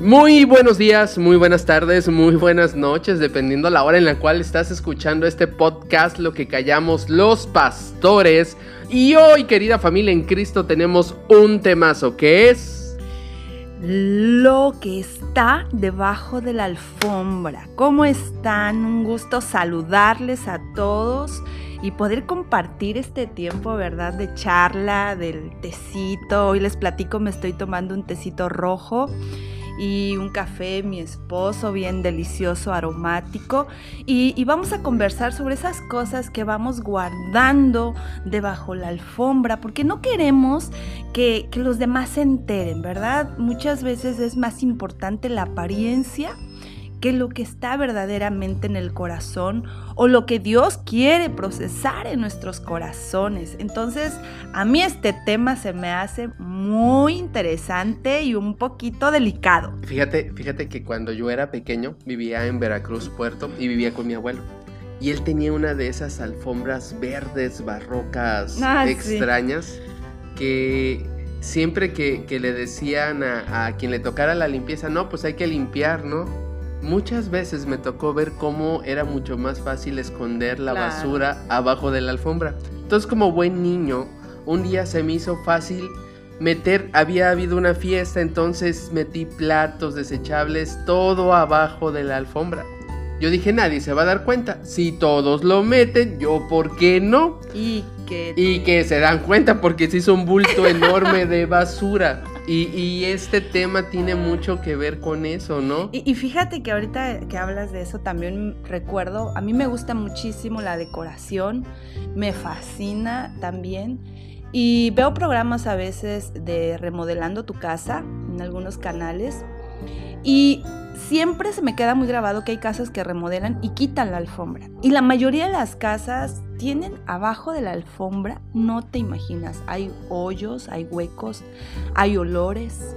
Muy buenos días, muy buenas tardes, muy buenas noches, dependiendo la hora en la cual estás escuchando este podcast, lo que callamos los pastores. Y hoy, querida familia en Cristo, tenemos un temazo que es... Lo que está debajo de la alfombra. ¿Cómo están? Un gusto saludarles a todos y poder compartir este tiempo, ¿verdad? De charla, del tecito. Hoy les platico, me estoy tomando un tecito rojo y un café, mi esposo, bien delicioso, aromático. Y, vamos a conversar sobre esas cosas que vamos guardando debajo la alfombra, porque no queremos que, que los demás se enteren, ¿verdad? Muchas veces es más importante la apariencia que lo que está verdaderamente en el corazón o lo que Dios quiere procesar en nuestros corazones. Entonces, a mí este tema se me hace muy interesante y un poquito delicado. Fíjate, fíjate que cuando yo era pequeño vivía en Veracruz, Puerto, y vivía con mi abuelo. Y él tenía una de esas alfombras verdes, barrocas, ah, extrañas, que siempre que, le decían a, a quien le tocara la limpieza, no, pues hay que limpiar, ¿no? Muchas veces me tocó ver cómo era mucho más fácil esconder la basura abajo de la alfombra. Entonces como buen niño, un día se me hizo fácil meter, había habido una fiesta, entonces metí platos desechables, todo abajo de la alfombra. Yo dije, nadie se va a dar cuenta. Si todos lo meten, yo, ¿por qué no? Y que... Y que se dan cuenta porque se hizo un bulto enorme de basura. Y, este tema tiene mucho que ver con eso, ¿no? Y, fíjate que ahorita que hablas de eso también recuerdo, a mí me gusta muchísimo la decoración, me fascina también. Y veo programas a veces de remodelando tu casa en algunos canales. Y siempre se me queda muy grabado que hay casas que remodelan y quitan la alfombra. Y la mayoría de las casas tienen abajo de la alfombra, no te imaginas, hay hoyos, hay huecos, hay olores,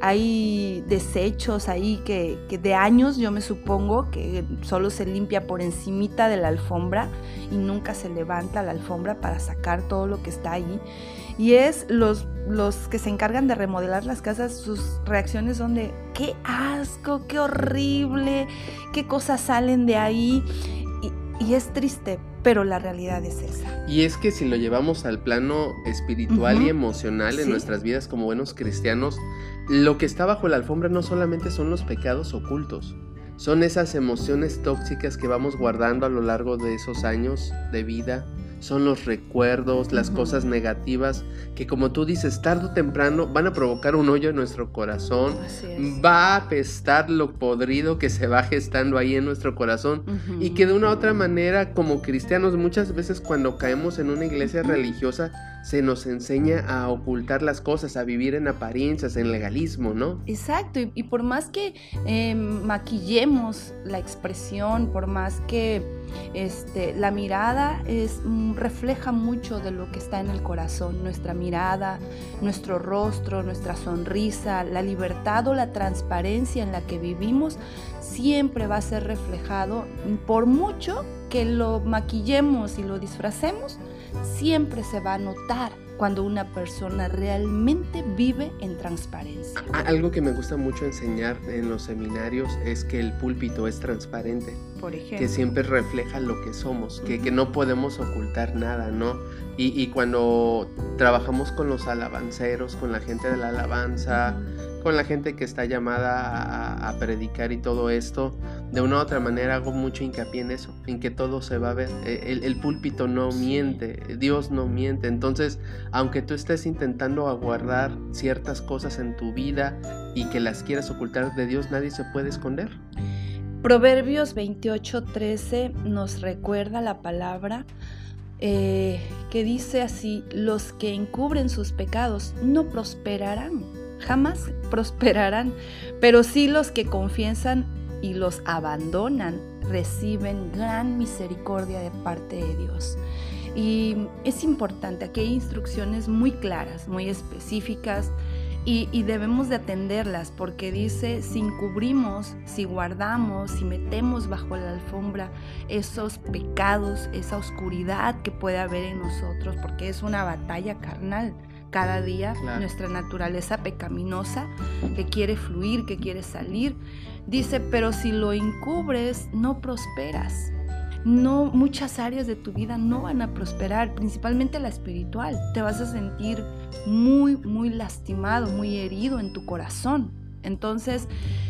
hay desechos ahí que, de años yo me supongo que solo se limpia por encimita de la alfombra y nunca se levanta la alfombra para sacar todo lo que está ahí. Y es los, los que se encargan de remodelar las casas, sus reacciones son de qué asco, qué horrible, qué cosas salen de ahí. Y, y es triste pero la realidad es esa. Y es que si lo llevamos al plano espiritual y emocional en nuestras vidas como buenos cristianos, lo que está bajo la alfombra no solamente son los pecados ocultos, son esas emociones tóxicas que vamos guardando a lo largo de esos años de vida, son los recuerdos, las cosas negativas que como tú dices, tarde o temprano van a provocar un hoyo en nuestro corazón, va a apestar lo podrido que se va gestando ahí en nuestro corazón. Y que de una u otra manera como cristianos muchas veces cuando caemos en una iglesia religiosa se nos enseña a ocultar las cosas, a vivir en apariencias, en legalismo, ¿no? Exacto, y, por más que em, maquillemos la expresión, por más que este, la mirada es, mm, refleja mucho de lo que está en el corazón, nuestra mirada, nuestro rostro, nuestra sonrisa, la libertad o la transparencia en la que vivimos, siempre va a ser reflejado por mucho que lo maquillemos y lo disfracemos, siempre se va a notar cuando una persona realmente vive en transparencia. Algo que me gusta mucho enseñar en los seminarios es que el púlpito es transparente. Por ejemplo. Que siempre refleja lo que somos, que, que no podemos ocultar nada, ¿no? Y, y, cuando trabajamos con los alabanceros, con la gente de la alabanza, con la gente que está llamada a, predicar y todo esto, de una u otra manera hago mucho hincapié en eso, en que todo se va a ver. E, el, púlpito no miente, Dios no miente. Entonces, aunque tú estés intentando aguardar ciertas cosas en tu vida y que las quieras ocultar de Dios, nadie se puede esconder. Proverbios 28:13 nos recuerda la palabra eh, que dice así, los que encubren sus pecados no prosperarán jamás prosperarán, pero sí los que confiesan y los abandonan reciben gran misericordia de parte de Dios. Y es importante, aquí hay instrucciones muy claras, muy específicas y, y, debemos de atenderlas porque dice, si encubrimos, si guardamos, si metemos bajo la alfombra esos pecados, esa oscuridad que puede haber en nosotros, porque es una batalla carnal cada día, nuestra naturaleza pecaminosa que quiere fluir, que quiere salir. Dice, pero si lo encubres, no prosperas. No, muchas áreas de tu vida no van a prosperar, principalmente la espiritual. Te vas a sentir muy, muy lastimado, muy herido en tu corazón. Entonces,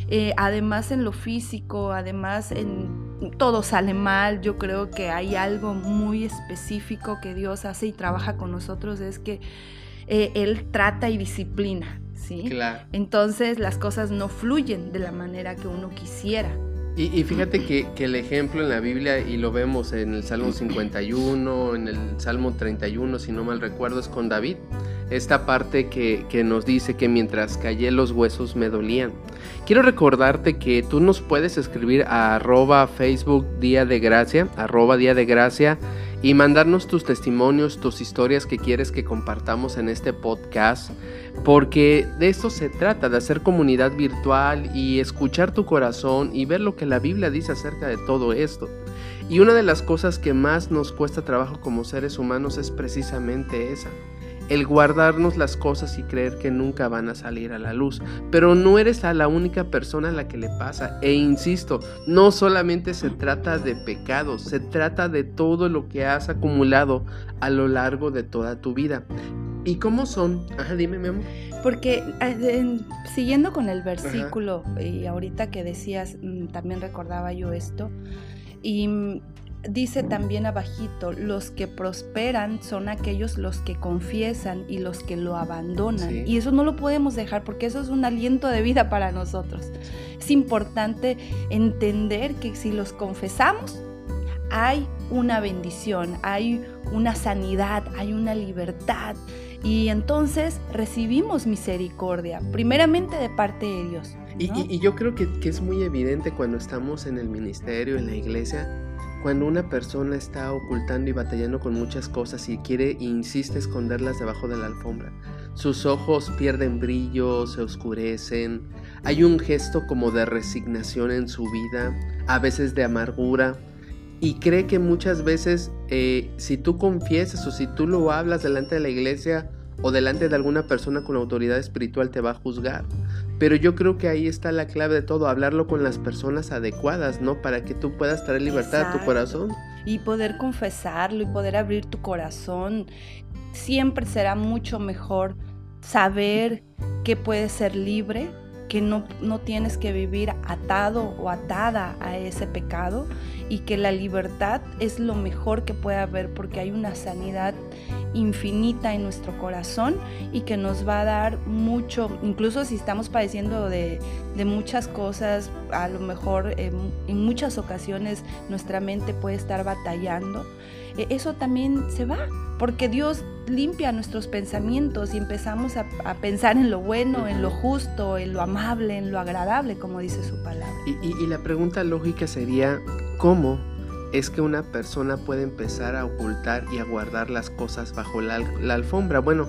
eh, además en lo físico, además en todo sale mal, yo creo que hay algo muy específico que Dios hace y trabaja con nosotros, es que eh, Él trata y disciplina, ¿sí? Claro. Entonces las cosas no fluyen de la manera que uno quisiera. Y, fíjate que, el ejemplo en la Biblia, y lo vemos en el Salmo 51, en el Salmo 31, si no mal recuerdo, es con David. Esta parte que, que nos dice que mientras callé los huesos me dolían. Quiero recordarte que tú nos puedes escribir a arroba Facebook Día de Gracia, arroba Día de Gracia y mandarnos tus testimonios, tus historias que quieres que compartamos en este podcast, porque de esto se trata, de hacer comunidad virtual y escuchar tu corazón y ver lo que la Biblia dice acerca de todo esto. Y una de las cosas que más nos cuesta trabajo como seres humanos es precisamente esa, el guardarnos las cosas y creer que nunca van a salir a la luz. Pero no eres a la única persona a la que le pasa. E insisto, no solamente se trata de pecados, se trata de todo lo que has acumulado a lo largo de toda tu vida. ¿Y cómo son? Ajá, dime, mi amor. Porque eh, siguiendo con el versículo, y ahorita que decías, mm, también recordaba yo esto, y dice también abajito, los que prosperan son aquellos los que confiesan y los que lo abandonan. Y eso no lo podemos dejar porque eso es un aliento de vida para nosotros. Es importante entender que si los confesamos, hay una bendición, hay una sanidad, hay una libertad. Y entonces recibimos misericordia, primeramente de parte de Dios. Y, yo creo que, que es muy evidente cuando estamos en el ministerio, en la iglesia, cuando una persona está ocultando y batallando con muchas cosas y quiere e insiste esconderlas debajo de la alfombra, sus ojos pierden brillo, se oscurecen, hay un gesto como de resignación en su vida, a veces de amargura, y cree que muchas veces eh, si tú confiesas o si tú lo hablas delante de la iglesia o delante de alguna persona con autoridad espiritual te va a juzgar. Pero yo creo que ahí está la clave de todo, hablarlo con las personas adecuadas, ¿no? Para que tú puedas traer libertad a tu corazón. Y poder confesarlo y poder abrir tu corazón. Siempre será mucho mejor saber que puedes ser libre, que no, no tienes que vivir atado o atada a ese pecado y que la libertad es lo mejor que puede haber porque hay una sanidad infinita en nuestro corazón y que nos va a dar mucho, incluso si estamos padeciendo de, muchas cosas, a lo mejor en muchas ocasiones nuestra mente puede estar batallando, eso también se va, porque Dios limpia nuestros pensamientos y empezamos a, pensar en lo bueno, en lo justo, en lo amable, en lo agradable, como dice su palabra. y la pregunta lógica sería, ¿cómo es que una persona puede empezar a ocultar y a guardar las cosas bajo la, alfombra. Bueno,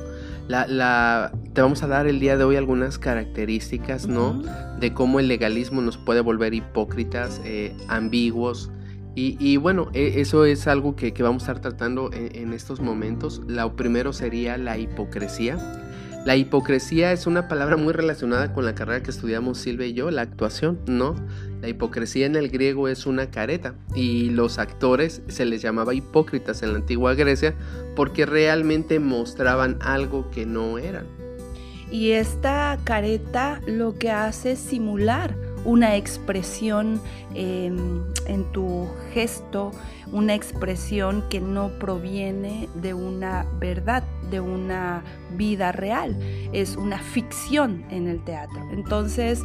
la, te vamos a dar el día de hoy algunas características, ¿no? De cómo el legalismo nos puede volver hipócritas, eh, ambiguos. Y, bueno, e, eso es algo que, vamos a estar tratando en, en estos momentos. Lo primero sería la hipocresía. La hipocresía es una palabra muy relacionada con la carrera que estudiamos Silvia y yo, la actuación, ¿no? La hipocresía en el griego es una careta y los actores se les llamaba hipócritas en la antigua Grecia porque realmente mostraban algo que no eran. Y esta careta lo que hace es simular una expresión em, en tu gesto, una expresión que no proviene de una verdad, de una vida real, es una ficción en el teatro. Entonces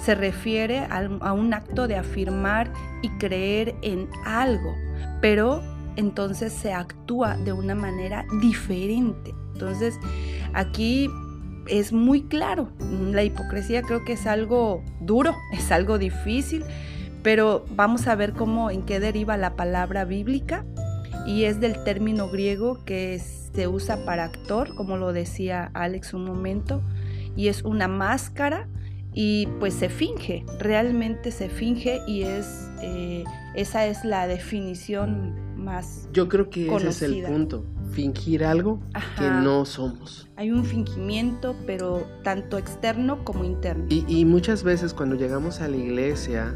se refiere a, un acto de afirmar y creer en algo, pero entonces se actúa de una manera diferente. Entonces aquí es muy claro. La hipocresía creo que es algo duro, es algo difícil, pero vamos a ver cómo en qué deriva la palabra bíblica y es del término griego que se usa para actor, como lo decía Alex un momento, y es una máscara y pues se finge, realmente se finge y es eh, esa es la definición más Yo creo que ese es el punto fingir algo que no somos. Hay un fingimiento, pero tanto externo como interno. Y, y muchas veces cuando llegamos a la iglesia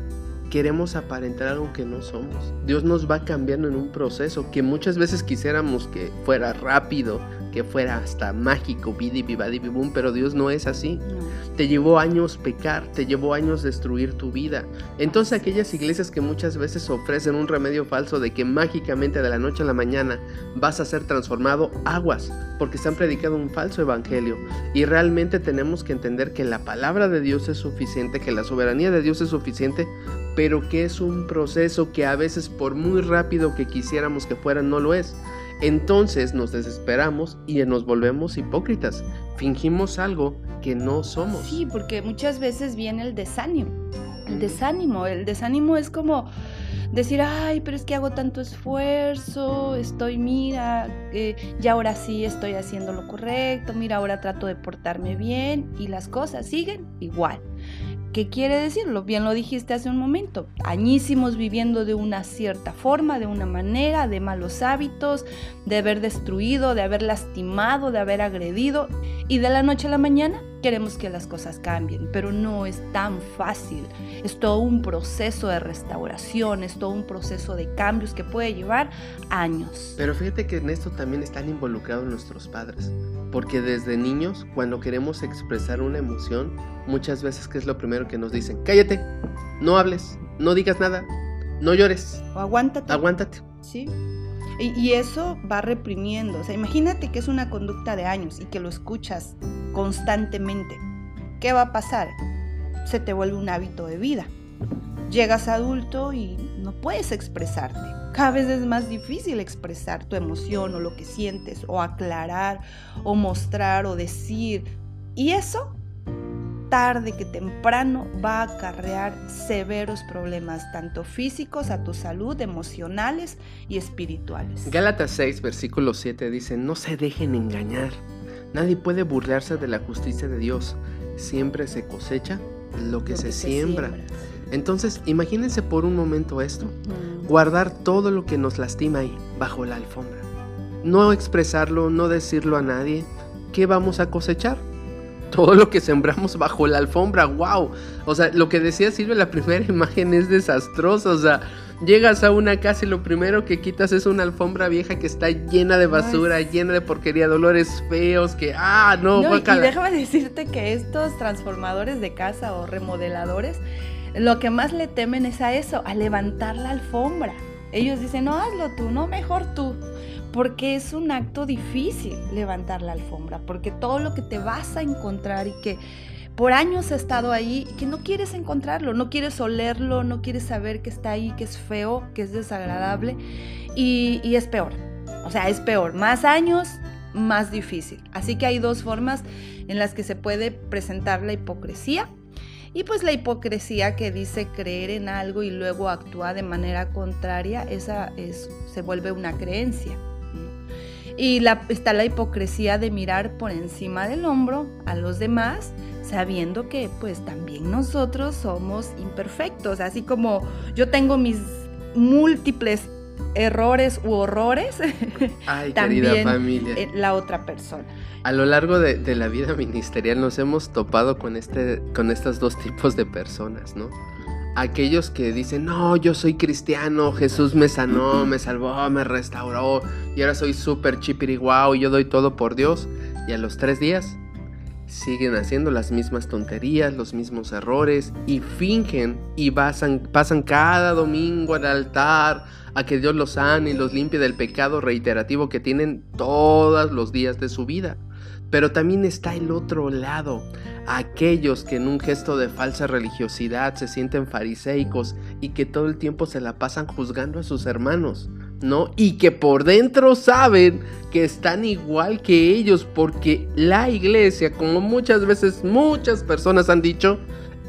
queremos aparentar algo que no somos. Dios nos va cambiando en un proceso que muchas veces quisiéramos que fuera rápido, que fuera hasta mágico, bidi bum, pero Dios no es así. Te llevó años pecar, te llevó años destruir tu vida. Entonces aquellas iglesias que muchas veces ofrecen un remedio falso de que mágicamente de la noche a la mañana vas a ser transformado, aguas, porque están predicando un falso evangelio. Y realmente tenemos que entender que la palabra de Dios es suficiente, que la soberanía de Dios es suficiente pero que es un proceso que a veces por muy rápido que quisiéramos que fuera no lo es. Entonces nos desesperamos y nos volvemos hipócritas. Fingimos algo que no somos. Sí, porque muchas veces viene el desánimo. El desánimo, el desánimo es como decir, ay, pero es que hago tanto esfuerzo, estoy, mira, eh, ya ahora sí estoy haciendo lo correcto, mira, ahora trato de portarme bien y las cosas siguen igual. ¿Qué quiere decirlo? Bien lo dijiste hace un momento. Añísimos viviendo de una cierta forma, de una manera, de malos hábitos, de haber destruido, de haber lastimado, de haber agredido. Y de la noche a la mañana queremos que las cosas cambien, pero no es tan fácil. Es todo un proceso de restauración, es todo un proceso de cambios que puede llevar años. Pero fíjate que en esto también están involucrados nuestros padres, porque desde niños, cuando queremos expresar una emoción, muchas veces que es lo primero que nos dicen, cállate, no hables, no digas nada, no llores. O aguántate. Aguántate. Sí. Y, eso va reprimiendo. O sea, imagínate que es una conducta de años y que lo escuchas constantemente. ¿Qué va a pasar? Se te vuelve un hábito de vida. Llegas adulto y no puedes expresarte. Cada vez es más difícil expresar tu emoción o lo que sientes, o aclarar, o mostrar, o decir. Y eso tarde que temprano va a acarrear severos problemas, tanto físicos a tu salud, emocionales y espirituales. Gálatas 6, versículo 7 dice, no se dejen engañar. Nadie puede burlarse de la justicia de Dios. Siempre se cosecha lo que, se, siembra. Entonces, imagínense por un momento esto. Guardar todo lo que nos lastima ahí, bajo la alfombra. No expresarlo, no decirlo a nadie. ¿Qué vamos a cosechar? todo lo que sembramos bajo la alfombra, wow. O sea, lo que decía Silvia, la primera imagen es desastrosa, o sea, llegas a una casa y lo primero que quitas es una alfombra vieja que está llena de basura, llena de porquería, dolores feos, que, ah, no, no y, y déjame decirte que estos transformadores de casa o remodeladores, lo que más le temen es a eso, a levantar la alfombra. Ellos dicen, no, hazlo tú, no, mejor tú porque es un acto difícil levantar la alfombra, porque todo lo que te vas a encontrar y que por años ha estado ahí, que no quieres encontrarlo, no quieres olerlo, no quieres saber que está ahí, que es feo, que es desagradable y, y es peor. O sea, es peor. Más años, más difícil. Así que hay dos formas en las que se puede presentar la hipocresía. Y pues la hipocresía que dice creer en algo y luego actúa de manera contraria, esa es, se vuelve una creencia. Y la, está la hipocresía de mirar por encima del hombro a los demás, sabiendo que pues también nosotros somos imperfectos, así como yo tengo mis múltiples errores u horrores, también familia. la otra persona. A lo largo de, de, la vida ministerial nos hemos topado con, este, con estos dos tipos de personas, ¿no? aquellos que dicen, no, yo soy cristiano, Jesús me sanó, me salvó, me restauró, y ahora soy súper y yo doy todo por Dios, y a los tres días siguen haciendo las mismas tonterías, los mismos errores, y fingen y pasan, pasan cada domingo al altar a que Dios los sane y los limpie del pecado reiterativo que tienen todos los días de su vida. Pero también está el otro lado, aquellos que en un gesto de falsa religiosidad se sienten fariseicos y que todo el tiempo se la pasan juzgando a sus hermanos, ¿no? Y que por dentro saben que están igual que ellos porque la iglesia, como muchas veces muchas personas han dicho,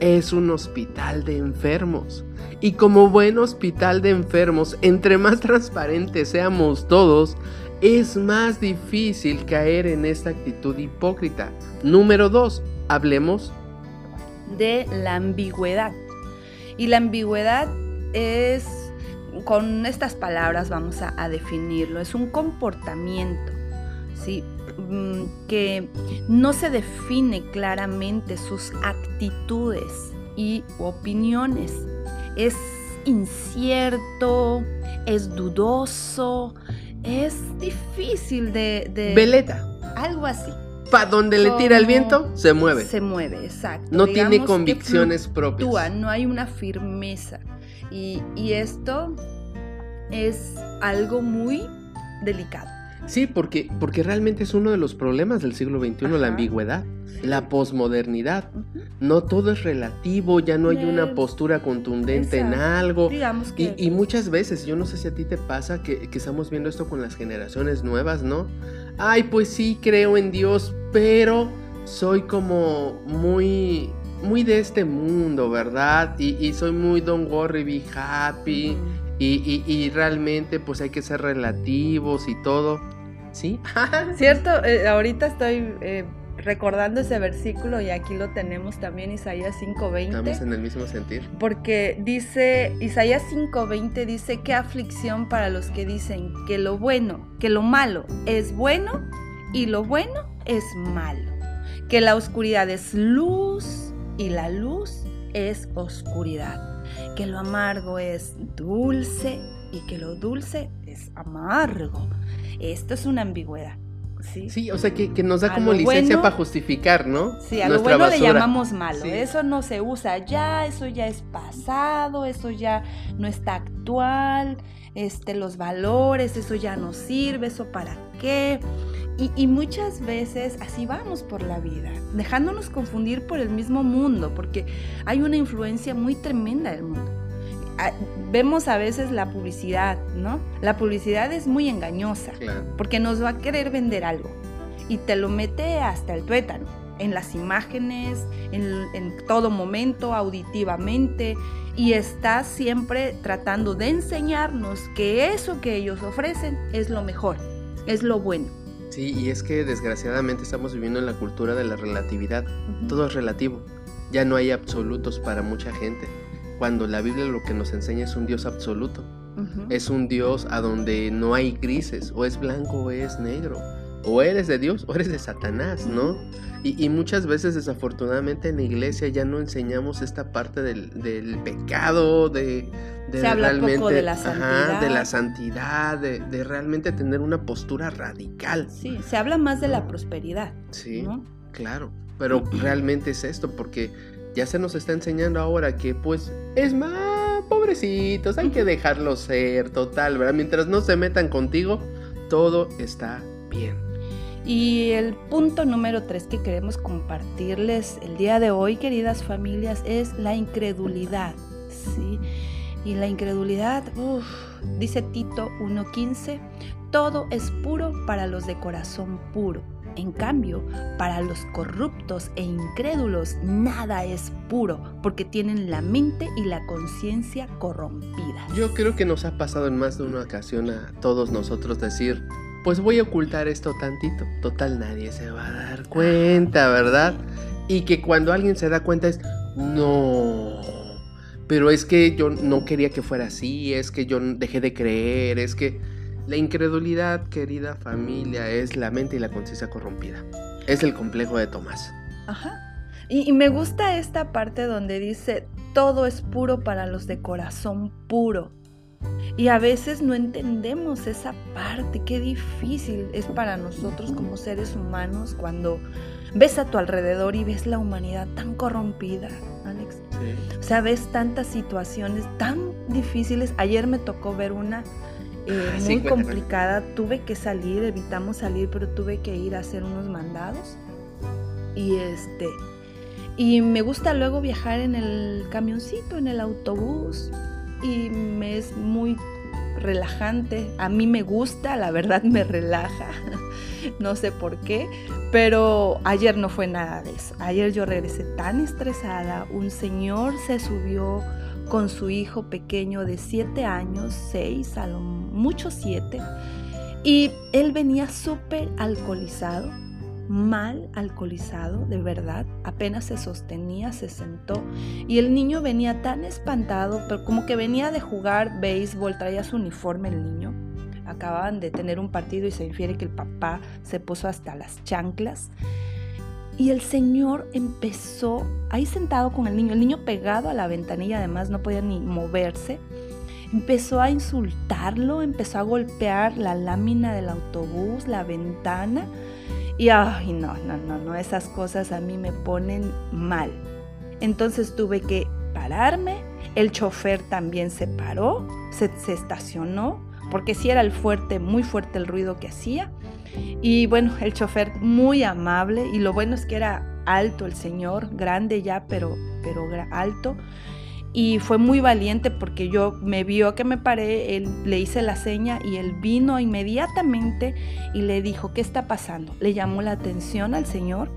es un hospital de enfermos. Y como buen hospital de enfermos, entre más transparentes seamos todos, es más difícil caer en esta actitud hipócrita. Número dos, hablemos de la ambigüedad. Y la ambigüedad es, con estas palabras vamos a, definirlo, es un comportamiento ¿sí? Mm, que no se define claramente sus actitudes y opiniones. Es incierto, es dudoso, es difícil de... de Veleta. Algo así. Para donde le tira el viento, se mueve. Se mueve, exacto. No tiene convicciones propias. No hay una firmeza. Y, y esto es algo muy delicado. Sí, porque, porque realmente es uno de los problemas del siglo XXI, la ambigüedad, la posmodernidad. No todo es relativo, ya no hay una postura contundente en algo. y, muchas veces, yo no sé si a ti te pasa que, que estamos viendo esto con las generaciones nuevas, ¿no? Ay, pues sí, creo en Dios, pero soy como muy muy de este mundo, ¿verdad? Y, soy muy Don Worry, Be Happy. y, y, realmente pues hay que ser relativos y todo. ¿Sí? Cierto, eh, ahorita estoy eh, recordando ese versículo y aquí lo tenemos también, Isaías 5:20. Estamos en el mismo sentir. Porque dice, Isaías 5:20 dice, qué aflicción para los que dicen que lo bueno, que lo malo es bueno y lo bueno es malo. Que la oscuridad es luz y la luz es oscuridad. Que lo amargo es dulce y que lo dulce es amargo. Esto es una ambigüedad. Sí, sí o sea que, nos da como licencia para justificar, ¿no? Sí, a lo bueno le llamamos malo. Eso no se usa ya, eso ya es pasado, eso ya no está actual, este, los valores, eso ya no sirve, eso para qué. Y, y, muchas veces así vamos por la vida, dejándonos confundir por el mismo mundo, porque hay una influencia muy tremenda del mundo vemos a veces la publicidad, ¿no? La publicidad es muy engañosa porque nos va a querer vender algo y te lo mete hasta el tuétano, en las imágenes, en, todo momento, auditivamente, y está siempre tratando de enseñarnos que eso que ellos ofrecen es lo mejor, es lo bueno. Sí, y es que desgraciadamente estamos viviendo en la cultura de la relatividad. Todo es relativo. Ya no hay absolutos para mucha gente cuando la Biblia lo que nos enseña es un Dios absoluto. Es un Dios a donde no hay grises, o es blanco o es negro. O eres de Dios o eres de Satanás, ¿no? Y, muchas veces desafortunadamente en la iglesia ya no enseñamos esta parte del, pecado, de, de se realmente, poco de la santidad, de, la santidad de, realmente tener una postura radical. Sí, se habla más de la prosperidad. Sí, claro, pero realmente es esto, porque ya se nos está enseñando ahora que pues es más pobrecitos, hay que dejarlos ser, total, ¿verdad? Mientras no se metan contigo, todo está bien. Y el punto número tres que queremos compartirles el día de hoy, queridas familias, es la incredulidad, ¿sí? Y la incredulidad, dice Tito 1.15, todo es puro para los de corazón puro en cambio, para los corruptos e incrédulos nada es puro, porque tienen la mente y la conciencia corrompidas. Yo creo que nos ha pasado en más de una ocasión a todos nosotros decir, pues voy a ocultar esto tantito, total nadie se va a dar cuenta, ¿verdad? Y que cuando alguien se da cuenta es, no, pero es que yo no quería que fuera así, es que yo dejé de creer, es que la incredulidad, querida familia, es la mente y la conciencia corrompida. Es el complejo de Tomás. Ajá. Y, me gusta esta parte donde dice, todo es puro para los de corazón puro. Y a veces no entendemos esa parte, qué difícil es para nosotros como seres humanos cuando ves a tu alrededor y ves la humanidad tan corrompida, Alex. O sea, ves tantas situaciones tan difíciles. Ayer me tocó ver una eh, muy complicada. Tuve que salir, evitamos salir, pero tuve que ir a hacer unos mandados. Y este. Y me gusta luego viajar en el camioncito, en el autobús. Y me es muy relajante. A mí me gusta, la verdad me relaja. no sé por qué. Pero ayer no fue nada de eso. Ayer yo regresé tan estresada. Un señor se subió con su hijo pequeño de 7 años, 6, a lo mucho 7, y él venía súper alcoholizado, mal alcoholizado, de verdad, apenas se sostenía, se sentó, y el niño venía tan espantado, pero como que venía de jugar béisbol, traía su uniforme el niño, acababan de tener un partido y se infiere que el papá se puso hasta las chanclas. Y el señor empezó ahí sentado con el niño, el niño pegado a la ventanilla, además no podía ni moverse. Empezó a insultarlo, empezó a golpear la lámina del autobús, la ventana. Y ay, no, no, no, no, esas cosas a mí me ponen mal. Entonces tuve que pararme, el chofer también se paró, se, estacionó, porque sí era el fuerte, muy fuerte el ruido que hacía. Y bueno, el chofer muy amable y lo bueno es que era alto el señor, grande ya, pero, pero alto. Y fue muy valiente porque yo me vio que me paré, él, le hice la seña y él vino inmediatamente y le dijo, ¿qué está pasando? Le llamó la atención al señor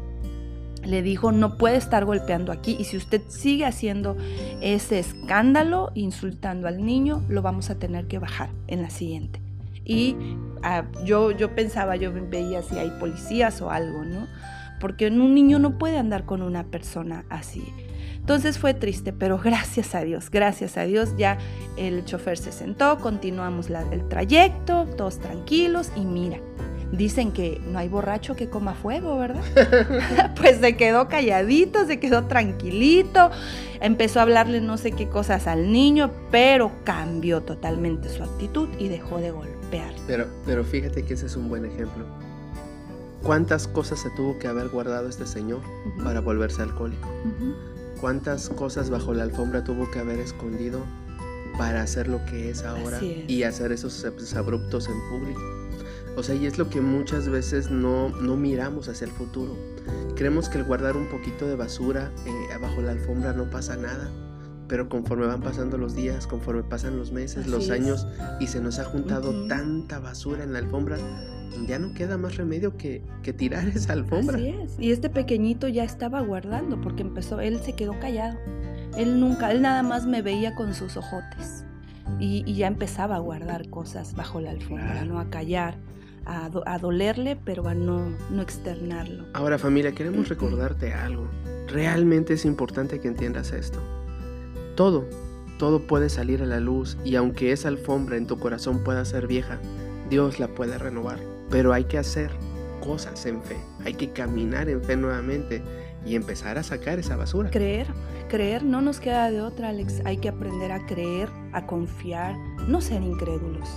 le dijo, no puede estar golpeando aquí y si usted sigue haciendo ese escándalo, insultando al niño, lo vamos a tener que bajar en la siguiente. Y ah, yo, yo pensaba, yo veía si hay policías o algo, ¿no? Porque un niño no puede andar con una persona así. Entonces fue triste, pero gracias a Dios, gracias a Dios ya el chofer se sentó, continuamos el trayecto, todos tranquilos y mira, Dicen que no hay borracho que coma fuego, ¿verdad? pues se quedó calladito, se quedó tranquilito, empezó a hablarle no sé qué cosas al niño, pero cambió totalmente su actitud y dejó de golpear. Pero, pero fíjate que ese es un buen ejemplo. ¿Cuántas cosas se tuvo que haber guardado este señor para volverse alcohólico? ¿Cuántas cosas bajo la alfombra tuvo que haber escondido para hacer lo que es ahora y hacer esos abruptos en público? O sea, y es lo que muchas veces no, no miramos hacia el futuro. Creemos que el guardar un poquito de basura eh, abajo la alfombra no pasa nada, pero conforme van pasando los días, conforme pasan los meses, los años, y se nos ha juntado tanta basura en la alfombra, ya no queda más remedio que, que, tirar esa alfombra. Así es. Y este pequeñito ya estaba guardando porque empezó, él se quedó callado. Él nunca, él nada más me veía con sus ojotes. Y, ya empezaba a guardar cosas bajo la alfombra, ¿no? A callar a, dolerle, pero a no, no externarlo. Ahora familia, queremos recordarte algo. Realmente es importante que entiendas esto. Todo, todo puede salir a la luz y aunque esa alfombra en tu corazón pueda ser vieja, Dios la puede renovar. Pero hay que hacer cosas en fe, hay que caminar en fe nuevamente y empezar a sacar esa basura. Creer, creer no nos queda de otra, Alex. Hay que aprender a creer, a confiar, no ser incrédulos.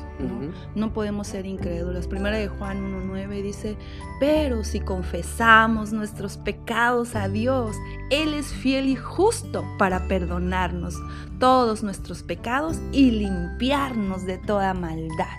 No, podemos ser incrédulos. Primera de Juan 1.9 dice, pero si confesamos nuestros pecados a Dios, Él es fiel y justo para perdonarnos todos nuestros pecados y limpiarnos de toda maldad.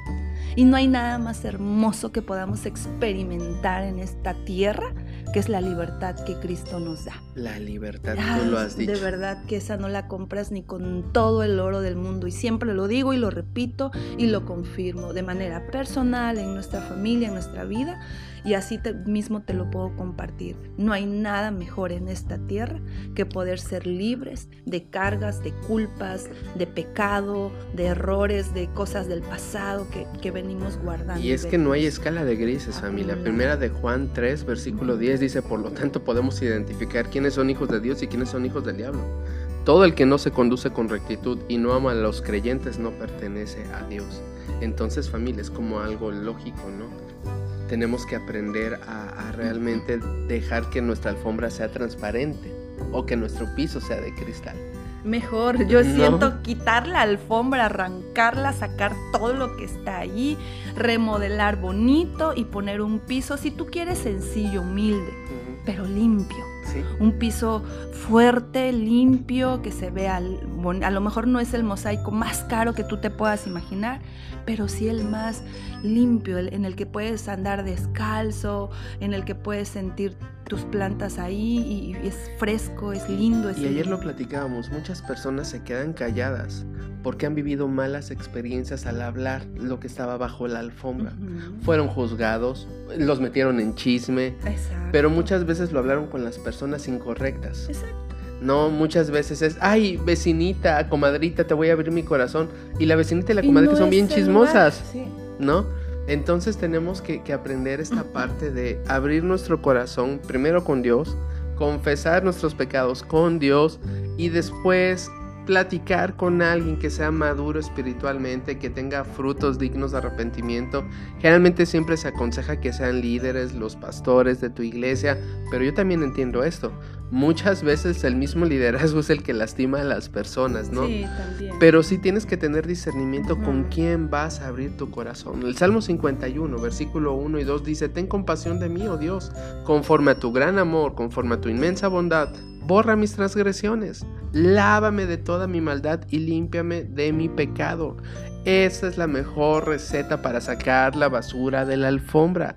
Y no hay nada más hermoso que podamos experimentar en esta tierra que es la libertad que Cristo nos da. La libertad, tú lo has dicho. De verdad que esa no la compras ni con todo el oro del mundo. Y siempre lo digo y lo repito y lo confirmo de manera personal, en nuestra familia, en nuestra vida y así mismo te lo puedo compartir. No hay nada mejor en esta tierra que poder ser libres de cargas, de culpas, de pecado, de errores, de cosas del pasado que, venimos guardando. Y es que no hay escala de grises, familia. Primera de Juan 3, versículo 10 dice, por lo tanto podemos identificar quiénes son hijos de Dios y quiénes son hijos del diablo. Todo el que no se conduce con rectitud y no ama a los creyentes no pertenece a Dios. Entonces familia es como algo lógico, ¿no? Tenemos que aprender a, realmente dejar que nuestra alfombra sea transparente o que nuestro piso sea de cristal. Mejor, yo siento quitar la alfombra, arrancarla, sacar todo lo que está ahí, remodelar bonito y poner un piso, si tú quieres, sencillo, humilde, pero limpio. Un piso fuerte, limpio, que se vea, a lo mejor no es el mosaico más caro que tú te puedas imaginar, pero sí el más limpio, en el que puedes andar descalzo, en el que puedes sentir tus plantas ahí y es fresco, es lindo. y ayer lo platicábamos, muchas personas se quedan calladas porque han vivido malas experiencias al hablar lo que estaba bajo la alfombra. Fueron juzgados, los metieron en chisme, pero muchas veces lo hablaron con las personas incorrectas. Exacto. No, muchas veces es, ay, vecinita, comadrita, te voy a abrir mi corazón. Y la vecinita y la comadrita son bien chismosas, ¿no? Entonces tenemos que, aprender esta parte de abrir nuestro corazón primero con Dios, confesar nuestros pecados con Dios y después platicar con alguien que sea maduro espiritualmente, que tenga frutos dignos de arrepentimiento. Generalmente siempre se aconseja que sean líderes, los pastores de tu iglesia, pero yo también entiendo esto. Muchas veces el mismo liderazgo es el que lastima a las personas, ¿no? Sí, también. Pero sí tienes que tener discernimiento con quién vas a abrir tu corazón. El Salmo 51, versículo 1 y 2 dice, Ten compasión de mí, oh Dios, conforme a tu gran amor, conforme a tu inmensa bondad borra mis transgresiones, lávame de toda mi maldad y límpiame de mi pecado. Esa es la mejor receta para sacar la basura de la alfombra.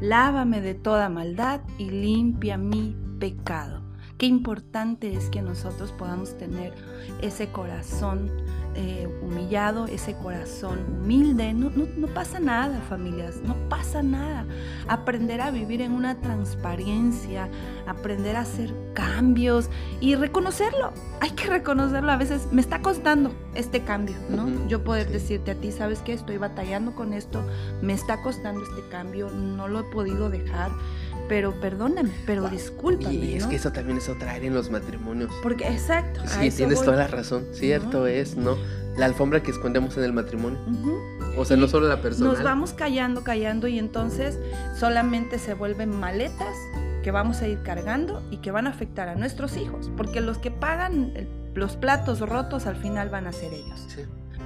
Lávame de toda maldad y limpia mi pecado. Qué importante es que nosotros podamos tener ese corazón eh, humillado, ese corazón humilde. No, no, pasa nada, familias, no pasa nada. Aprender a vivir en una transparencia, aprender a hacer cambios y reconocerlo. Hay que reconocerlo. A veces me está costando este cambio, ¿no? Yo poder decirte a ti, ¿sabes qué? Estoy batallando con esto, me está costando este cambio, no lo he podido dejar pero perdóname, pero discúlpame. Y es que eso también es otra área en los matrimonios. Porque, exacto. Sí, tienes toda la razón. Cierto es, ¿no? La alfombra que escondemos en el matrimonio. O sea, no solo la persona. Nos vamos callando, callando y entonces solamente se vuelven maletas que vamos a ir cargando y que van a afectar a nuestros hijos. Porque los que pagan los platos rotos al final van a ser ellos. Sí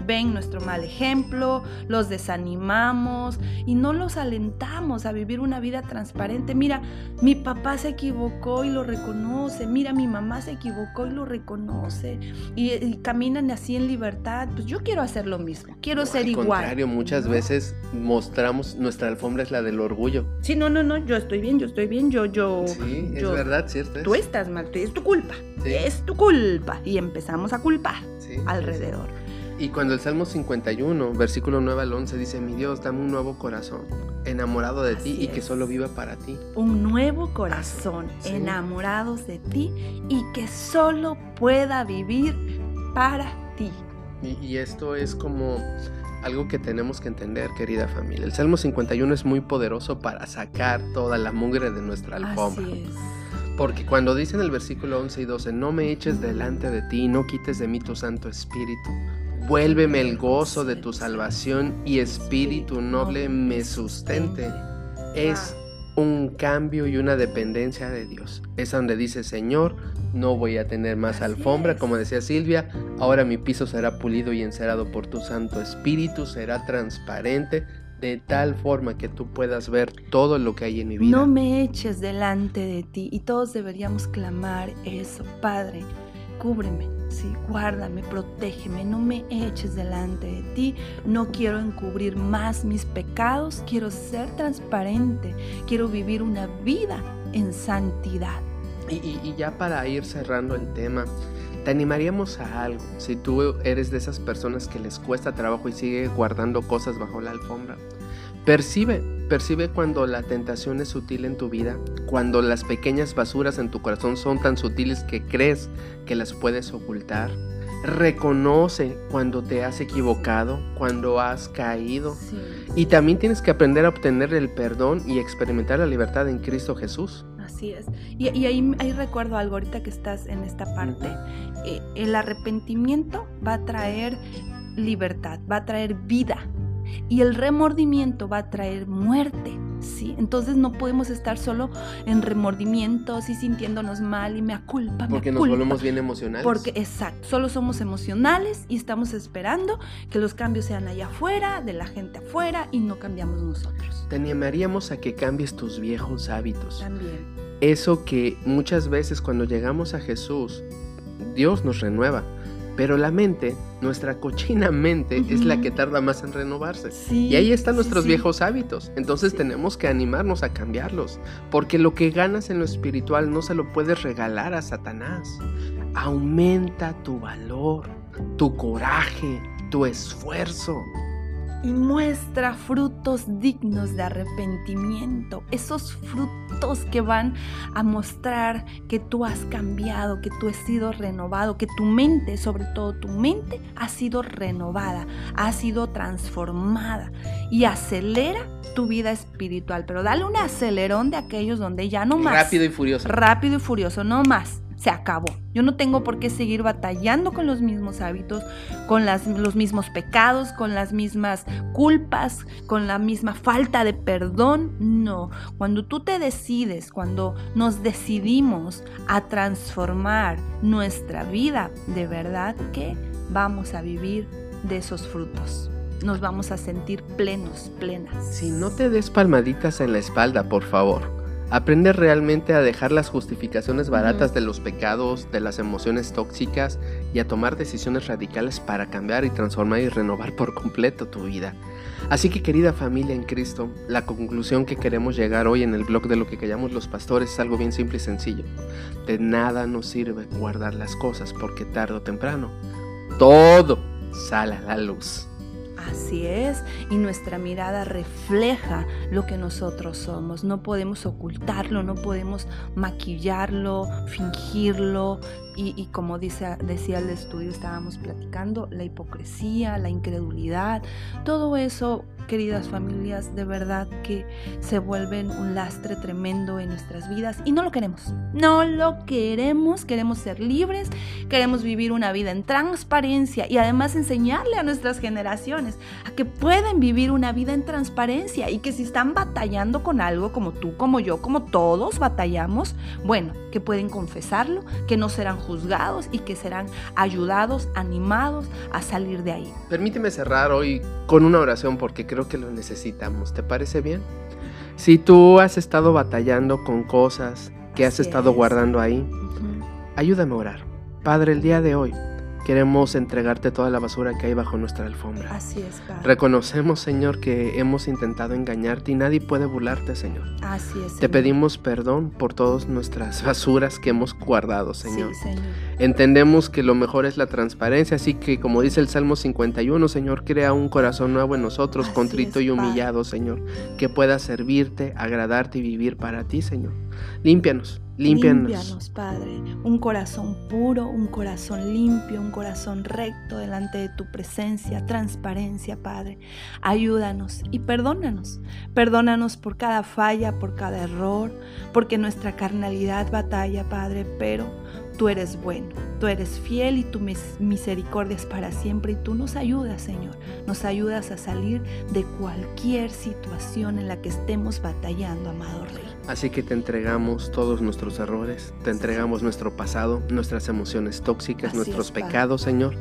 ven nuestro mal ejemplo, los desanimamos y no los alentamos a vivir una vida transparente. Mira, mi papá se equivocó y lo reconoce, mira, mi mamá se equivocó y lo reconoce y, caminan así en libertad. Pues yo quiero hacer lo mismo, quiero ser igual. Al contrario, muchas veces mostramos nuestra alfombra es la del orgullo. Sí, no, no, no, yo estoy bien, yo estoy bien, yo, yo. Sí, es verdad, cierto. Tú estás mal, es tu culpa, es tu culpa y empezamos a culpar alrededor. Y cuando el Salmo 51, versículo 9 al 11 dice, mi Dios, dame un nuevo corazón, enamorado de ti y que solo viva para ti. Un nuevo corazón, enamorados de ti y que solo pueda vivir para ti. Y, esto es como algo que tenemos que entender, querida familia. El Salmo 51 es muy poderoso para sacar toda la mugre de nuestra alfombra. Así es. Porque cuando dice en el versículo 11 y 12, no me eches delante de ti, no quites de mí tu Santo Espíritu, Vuélveme el gozo de tu salvación y espíritu noble me sustente. Es un cambio y una dependencia de Dios. Es donde dice, Señor, no voy a tener más alfombra, como decía Silvia, ahora mi piso será pulido y encerado por tu Santo Espíritu, será transparente, de tal forma que tú puedas ver todo lo que hay en mi vida. No me eches delante de ti y todos deberíamos clamar eso, Padre cúbreme, sí, guárdame, protégeme, no me eches delante de ti, no quiero encubrir más mis pecados, quiero ser transparente, quiero vivir una vida en santidad. Y, ya para ir cerrando el tema, te animaríamos a algo, si tú eres de esas personas que les cuesta trabajo y sigue guardando cosas bajo la alfombra. Percibe, percibe cuando la tentación es sutil en tu vida, cuando las pequeñas basuras en tu corazón son tan sutiles que crees que las puedes ocultar. Reconoce cuando te has equivocado, cuando has caído. Y también tienes que aprender a obtener el perdón y experimentar la libertad en Cristo Jesús. Así es. Y, ahí, recuerdo algo ahorita que estás en esta parte. Eh, el arrepentimiento va a traer libertad, va a traer vida y el remordimiento va a traer muerte. ¿sí? Entonces no podemos estar solo en remordimientos y sintiéndonos mal y me aculpa. Porque nos volvemos bien emocionales. Porque, exacto, solo somos emocionales y estamos esperando que los cambios sean allá afuera, de la gente afuera y no cambiamos nosotros. Te animaríamos a que cambies tus viejos hábitos. También. Eso que muchas veces cuando llegamos a Jesús, Dios nos renueva pero la mente, nuestra cochina mente, es la que tarda más en renovarse. y ahí están nuestros viejos hábitos. Entonces tenemos que animarnos a cambiarlos. Porque lo que ganas en lo espiritual no se lo puedes regalar a Satanás. Aumenta tu valor, tu coraje, tu esfuerzo y muestra frutos dignos de arrepentimiento, esos frutos que van a mostrar que tú has cambiado, que tú has sido renovado, que tu mente, sobre todo tu mente, ha sido renovada, ha sido transformada y acelera tu vida espiritual, pero dale un acelerón de aquellos donde ya no más. Rápido y furioso. Rápido y furioso, no más se acabó. Yo no tengo por qué seguir batallando con los mismos hábitos, con los mismos pecados, con las mismas culpas, con la misma falta de perdón. No, cuando tú te decides, cuando nos decidimos a transformar nuestra vida, de verdad que vamos a vivir de esos frutos nos vamos a sentir plenos, plenas. Si no te des palmaditas en la espalda, por favor. Aprende realmente a dejar las justificaciones baratas de los pecados, de las emociones tóxicas y a tomar decisiones radicales para cambiar y transformar y renovar por completo tu vida. Así que querida familia en Cristo, la conclusión que queremos llegar hoy en el blog de lo que callamos los pastores es algo bien simple y sencillo. De nada nos sirve guardar las cosas porque tarde o temprano todo sale a la luz. Así es, y nuestra mirada refleja lo que nosotros somos. No podemos ocultarlo, no podemos maquillarlo, fingirlo. Y, como decía el estudio, estábamos platicando, la hipocresía, la incredulidad, todo eso queridas familias, de verdad que se vuelven un lastre tremendo en nuestras vidas y no lo queremos. No lo queremos, queremos ser libres, queremos vivir una vida en transparencia y además enseñarle a nuestras generaciones a que pueden vivir una vida en transparencia y que si están batallando con algo como tú, como yo, como todos batallamos, bueno, que pueden confesarlo, que no serán juzgados y que serán ayudados, animados a salir de ahí. Permíteme cerrar hoy con una oración porque creo que lo necesitamos. ¿Te parece bien? Si tú has estado batallando con cosas que has estado guardando ahí, ayúdame a orar. Padre, el día de hoy Queremos entregarte toda la basura que hay bajo nuestra alfombra. Así es, Padre. Reconocemos, Señor, que hemos intentado engañarte y nadie puede burlarte, Señor. Así es. Te pedimos perdón por todas nuestras basuras que hemos guardado, Señor. Sí, Señor. Entendemos que lo mejor es la transparencia, así que como dice el Salmo 51, Señor, crea un corazón nuevo en nosotros, contrito y humillado, Señor, que pueda servirte, agradarte y vivir para ti, Señor. Límpianos Límpianos. Padre, un corazón puro, un corazón limpio, un corazón recto delante de tu presencia, transparencia, Padre. Ayúdanos y perdónanos. Perdónanos por cada falla, por cada error, porque nuestra carnalidad batalla, Padre, pero tú eres bueno, tú eres fiel y tu misericordia es para siempre y tú nos ayudas, Señor. Nos ayudas a salir de cualquier situación en la que estemos batallando, amado Rey. Así que te entregamos todos nuestros errores, te entregamos nuestro pasado, nuestras emociones tóxicas, nuestros pecados, Señor,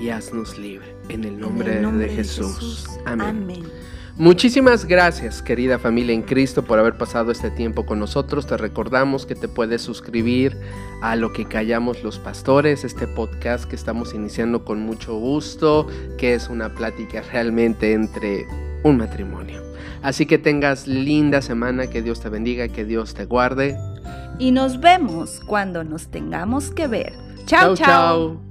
y haznos libre. En el nombre, de, Jesús. Amén. Muchísimas gracias, querida familia en Cristo, por haber pasado este tiempo con nosotros. Te recordamos que te puedes suscribir a Lo que callamos los pastores, este podcast que estamos iniciando con mucho gusto, que es una plática realmente entre un matrimonio. Así que tengas linda semana, que Dios te bendiga, que Dios te guarde. Y nos vemos cuando nos tengamos que ver. Chao, chao.